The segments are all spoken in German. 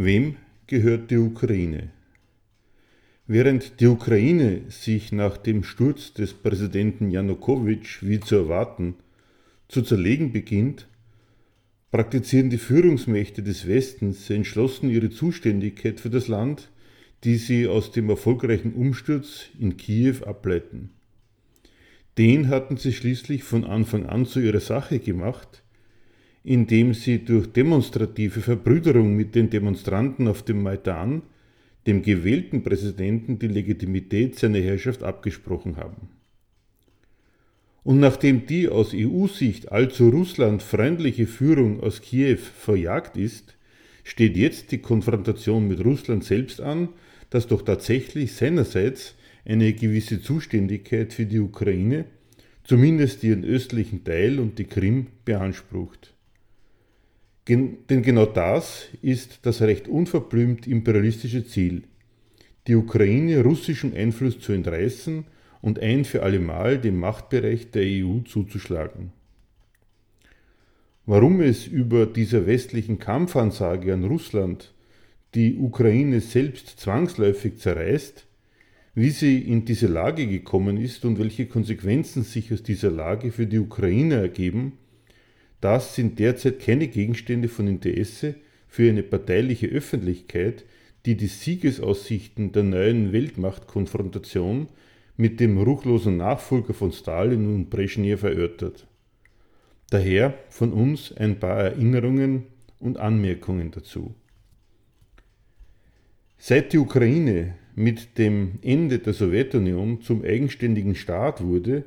Wem gehört die Ukraine? Während die Ukraine sich nach dem Sturz des Präsidenten Janukowitsch, wie zu erwarten, zu zerlegen beginnt, praktizieren die Führungsmächte des Westens entschlossen ihre Zuständigkeit für das Land, die sie aus dem erfolgreichen Umsturz in Kiew ableiten. Den hatten sie schließlich von Anfang an zu ihrer Sache gemacht, indem sie durch demonstrative Verbrüderung mit den Demonstranten auf dem Maidan dem gewählten Präsidenten die Legitimität seiner Herrschaft abgesprochen haben. Und nachdem die aus EU-Sicht allzu Russland freundliche Führung aus Kiew verjagt ist, steht jetzt die Konfrontation mit Russland selbst an, das doch tatsächlich seinerseits eine gewisse Zuständigkeit für die Ukraine, zumindest ihren östlichen Teil und die Krim, beansprucht. Denn genau das ist das recht unverblümt imperialistische Ziel, die Ukraine russischem Einfluss zu entreißen und ein für allemal dem Machtbereich der EU zuzuschlagen. Warum es über dieser westlichen Kampfansage an Russland die Ukraine selbst zwangsläufig zerreißt, wie sie in diese Lage gekommen ist und welche Konsequenzen sich aus dieser Lage für die Ukraine ergeben, das sind derzeit keine Gegenstände von Interesse für eine parteiliche Öffentlichkeit, die die Siegesaussichten der neuen Weltmachtkonfrontation mit dem ruchlosen Nachfolger von Stalin und Brezhnev erörtert. Daher von uns ein paar Erinnerungen und Anmerkungen dazu. Seit die Ukraine mit dem Ende der Sowjetunion zum eigenständigen Staat wurde,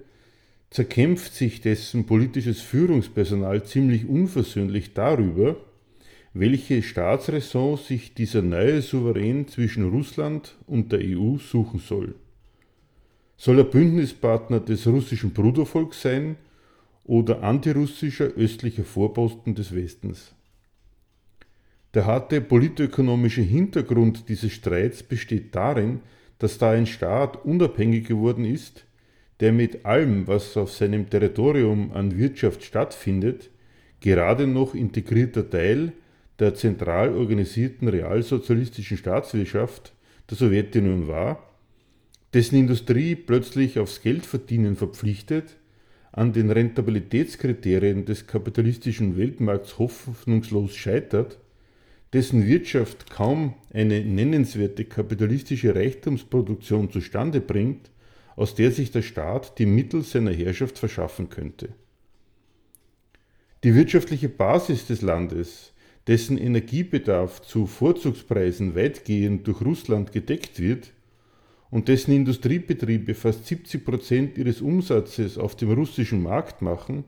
zerkämpft sich dessen politisches Führungspersonal ziemlich unversöhnlich darüber, welche Staatsräson sich dieser neue Souverän zwischen Russland und der EU suchen soll. Soll er Bündnispartner des russischen Brudervolks sein oder antirussischer östlicher Vorposten des Westens? Der harte politökonomische Hintergrund dieses Streits besteht darin, dass da ein Staat unabhängig geworden ist, der mit allem, was auf seinem Territorium an Wirtschaft stattfindet, gerade noch integrierter Teil der zentral organisierten realsozialistischen Staatswirtschaft der Sowjetunion war, dessen Industrie plötzlich aufs Geldverdienen verpflichtet, an den Rentabilitätskriterien des kapitalistischen Weltmarkts hoffnungslos scheitert, dessen Wirtschaft kaum eine nennenswerte kapitalistische Reichtumsproduktion zustande bringt aus der sich der Staat die Mittel seiner Herrschaft verschaffen könnte. Die wirtschaftliche Basis des Landes, dessen Energiebedarf zu Vorzugspreisen weitgehend durch Russland gedeckt wird und dessen Industriebetriebe fast 70 Prozent ihres Umsatzes auf dem russischen Markt machen,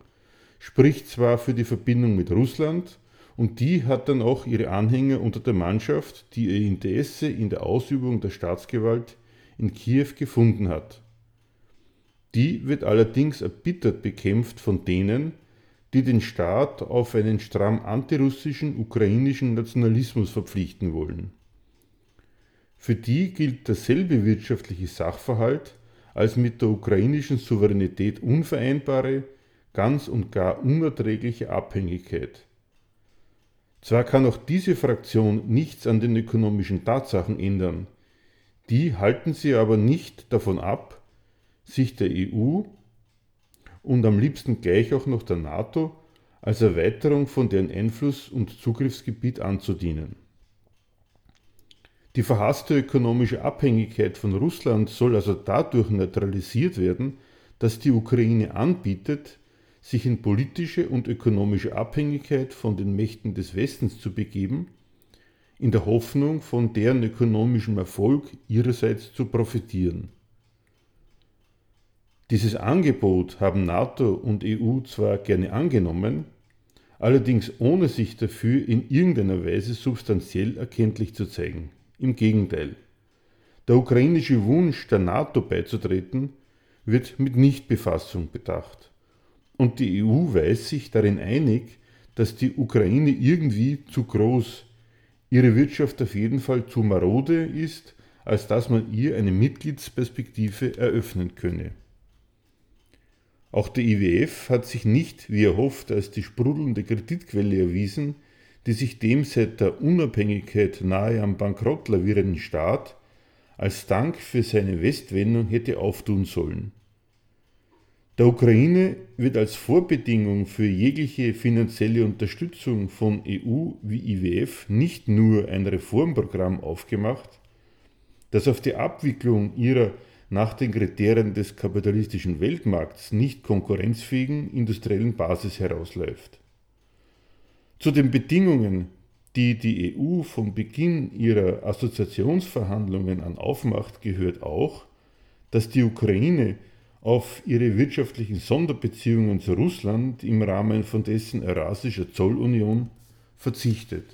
spricht zwar für die Verbindung mit Russland, und die hat dann auch ihre Anhänger unter der Mannschaft, die ihr Interesse in der Ausübung der Staatsgewalt in Kiew gefunden hat. Die wird allerdings erbittert bekämpft von denen, die den Staat auf einen stramm antirussischen ukrainischen Nationalismus verpflichten wollen. Für die gilt derselbe wirtschaftliche Sachverhalt als mit der ukrainischen Souveränität unvereinbare, ganz und gar unerträgliche Abhängigkeit. Zwar kann auch diese Fraktion nichts an den ökonomischen Tatsachen ändern, die halten sie aber nicht davon ab, sich der EU und am liebsten gleich auch noch der NATO als Erweiterung von deren Einfluss- und Zugriffsgebiet anzudienen. Die verhasste ökonomische Abhängigkeit von Russland soll also dadurch neutralisiert werden, dass die Ukraine anbietet, sich in politische und ökonomische Abhängigkeit von den Mächten des Westens zu begeben, in der Hoffnung, von deren ökonomischem Erfolg ihrerseits zu profitieren. Dieses Angebot haben NATO und EU zwar gerne angenommen, allerdings ohne sich dafür in irgendeiner Weise substanziell erkenntlich zu zeigen. Im Gegenteil. Der ukrainische Wunsch, der NATO beizutreten, wird mit Nichtbefassung bedacht. Und die EU weiß sich darin einig, dass die Ukraine irgendwie zu groß, ihre Wirtschaft auf jeden Fall zu marode ist, als dass man ihr eine Mitgliedsperspektive eröffnen könne. Auch der IWF hat sich nicht, wie erhofft, als die sprudelnde Kreditquelle erwiesen, die sich dem seit der Unabhängigkeit nahe am Bankrott lavierenden Staat als Dank für seine Westwendung hätte auftun sollen. Der Ukraine wird als Vorbedingung für jegliche finanzielle Unterstützung von EU wie IWF nicht nur ein Reformprogramm aufgemacht, das auf die Abwicklung ihrer nach den Kriterien des kapitalistischen Weltmarkts nicht konkurrenzfähigen industriellen Basis herausläuft. Zu den Bedingungen, die die EU von Beginn ihrer Assoziationsverhandlungen an aufmacht, gehört auch, dass die Ukraine auf ihre wirtschaftlichen Sonderbeziehungen zu Russland im Rahmen von dessen Eurasischer Zollunion verzichtet.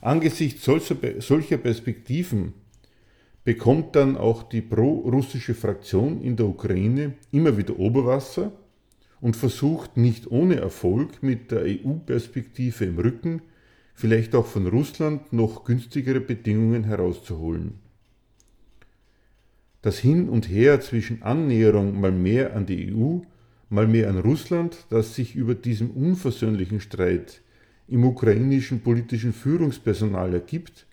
Angesichts solcher Perspektiven bekommt dann auch die pro-russische Fraktion in der Ukraine immer wieder Oberwasser und versucht nicht ohne Erfolg mit der EU-Perspektive im Rücken vielleicht auch von Russland noch günstigere Bedingungen herauszuholen. Das Hin und Her zwischen Annäherung mal mehr an die EU, mal mehr an Russland, das sich über diesem unversöhnlichen Streit im ukrainischen politischen Führungspersonal ergibt,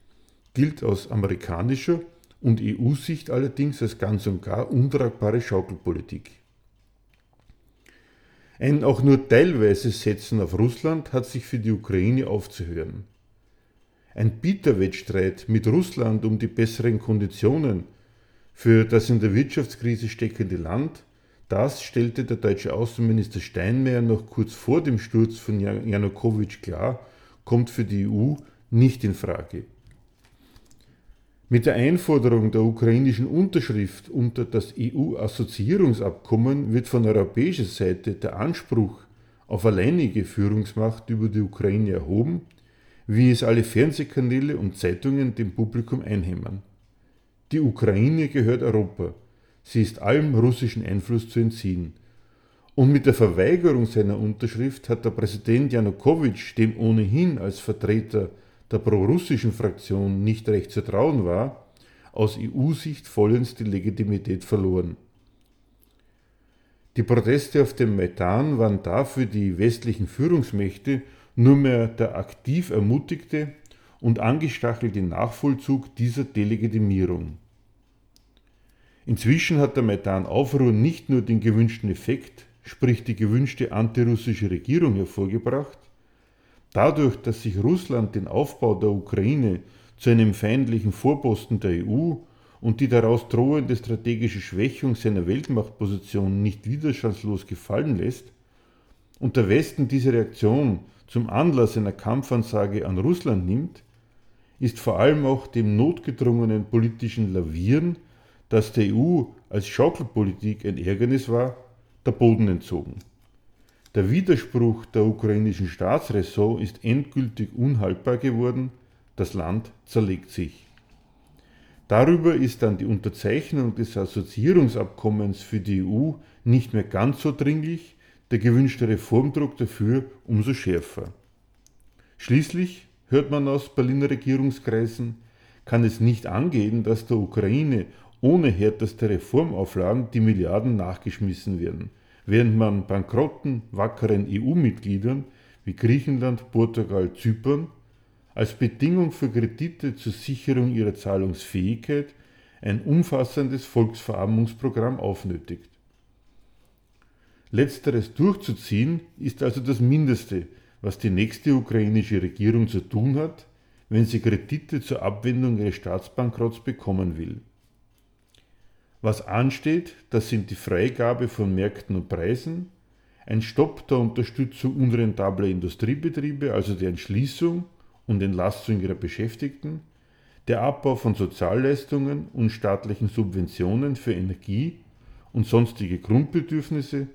gilt aus amerikanischer und EU-Sicht allerdings als ganz und gar untragbare Schaukelpolitik. Ein auch nur teilweise Setzen auf Russland hat sich für die Ukraine aufzuhören. Ein Bieterwettstreit mit Russland um die besseren Konditionen für das in der Wirtschaftskrise steckende Land, das stellte der deutsche Außenminister Steinmeier noch kurz vor dem Sturz von Janukowitsch klar, kommt für die EU nicht in Frage. Mit der Einforderung der ukrainischen Unterschrift unter das EU-Assoziierungsabkommen wird von europäischer Seite der Anspruch auf alleinige Führungsmacht über die Ukraine erhoben, wie es alle Fernsehkanäle und Zeitungen dem Publikum einhämmern. Die Ukraine gehört Europa. Sie ist allem russischen Einfluss zu entziehen. Und mit der Verweigerung seiner Unterschrift hat der Präsident Janukowitsch, dem ohnehin als Vertreter der prorussischen Fraktion nicht recht zu trauen war, aus EU-Sicht vollends die Legitimität verloren. Die Proteste auf dem Maidan waren dafür die westlichen Führungsmächte nur mehr der aktiv ermutigte und angestachelte Nachvollzug dieser Delegitimierung. Inzwischen hat der Maidan-Aufruhr nicht nur den gewünschten Effekt, sprich die gewünschte antirussische Regierung hervorgebracht, Dadurch, dass sich Russland den Aufbau der Ukraine zu einem feindlichen Vorposten der EU und die daraus drohende strategische Schwächung seiner Weltmachtposition nicht widerstandslos gefallen lässt, und der Westen diese Reaktion zum Anlass einer Kampfansage an Russland nimmt, ist vor allem auch dem notgedrungenen politischen Lavieren, das der EU als Schaukelpolitik ein Ärgernis war, der Boden entzogen. Der Widerspruch der ukrainischen Staatsräson ist endgültig unhaltbar geworden, das Land zerlegt sich. Darüber ist dann die Unterzeichnung des Assoziierungsabkommens für die EU nicht mehr ganz so dringlich, der gewünschte Reformdruck dafür umso schärfer. Schließlich, hört man aus Berliner Regierungskreisen, kann es nicht angehen, dass der Ukraine ohne härteste Reformauflagen die Milliarden nachgeschmissen werden – während man bankrotten, wackeren EU-Mitgliedern wie Griechenland, Portugal, Zypern als Bedingung für Kredite zur Sicherung ihrer Zahlungsfähigkeit ein umfassendes Volksverarmungsprogramm aufnötigt. Letzteres durchzuziehen ist also das Mindeste, was die nächste ukrainische Regierung zu tun hat, wenn sie Kredite zur Abwendung ihres Staatsbankrotts bekommen will. Was ansteht, das sind die Freigabe von Märkten und Preisen, ein Stopp der Unterstützung unrentabler Industriebetriebe, also der Entschließung und Entlastung ihrer Beschäftigten, der Abbau von Sozialleistungen und staatlichen Subventionen für Energie und sonstige Grundbedürfnisse,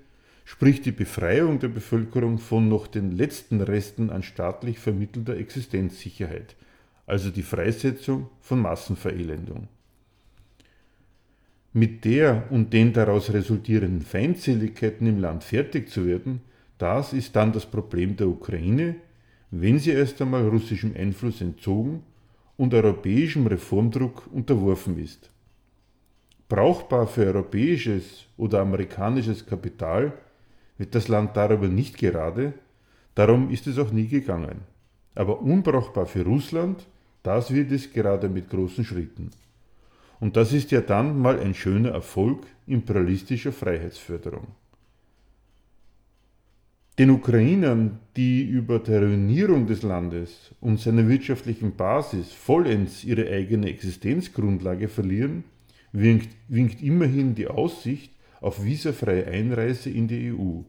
sprich die Befreiung der Bevölkerung von noch den letzten Resten an staatlich vermittelter Existenzsicherheit, also die Freisetzung von Massenverelendung mit der und den daraus resultierenden Feindseligkeiten im Land fertig zu werden, das ist dann das Problem der Ukraine, wenn sie erst einmal russischem Einfluss entzogen und europäischem Reformdruck unterworfen ist. Brauchbar für europäisches oder amerikanisches Kapital wird das Land darüber nicht gerade, darum ist es auch nie gegangen. Aber unbrauchbar für Russland, das wird es gerade mit großen Schritten. Und das ist ja dann mal ein schöner Erfolg imperialistischer Freiheitsförderung. Den Ukrainern, die über der Ruinierung des Landes und seiner wirtschaftlichen Basis vollends ihre eigene Existenzgrundlage verlieren, winkt, winkt immerhin die Aussicht auf visafreie Einreise in die EU.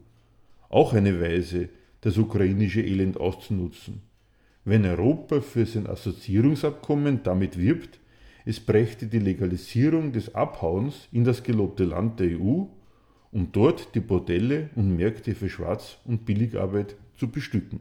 Auch eine Weise, das ukrainische Elend auszunutzen. Wenn Europa für sein Assoziierungsabkommen damit wirbt, es brächte die Legalisierung des Abhauens in das gelobte Land der EU, um dort die Bordelle und Märkte für Schwarz- und Billigarbeit zu bestücken.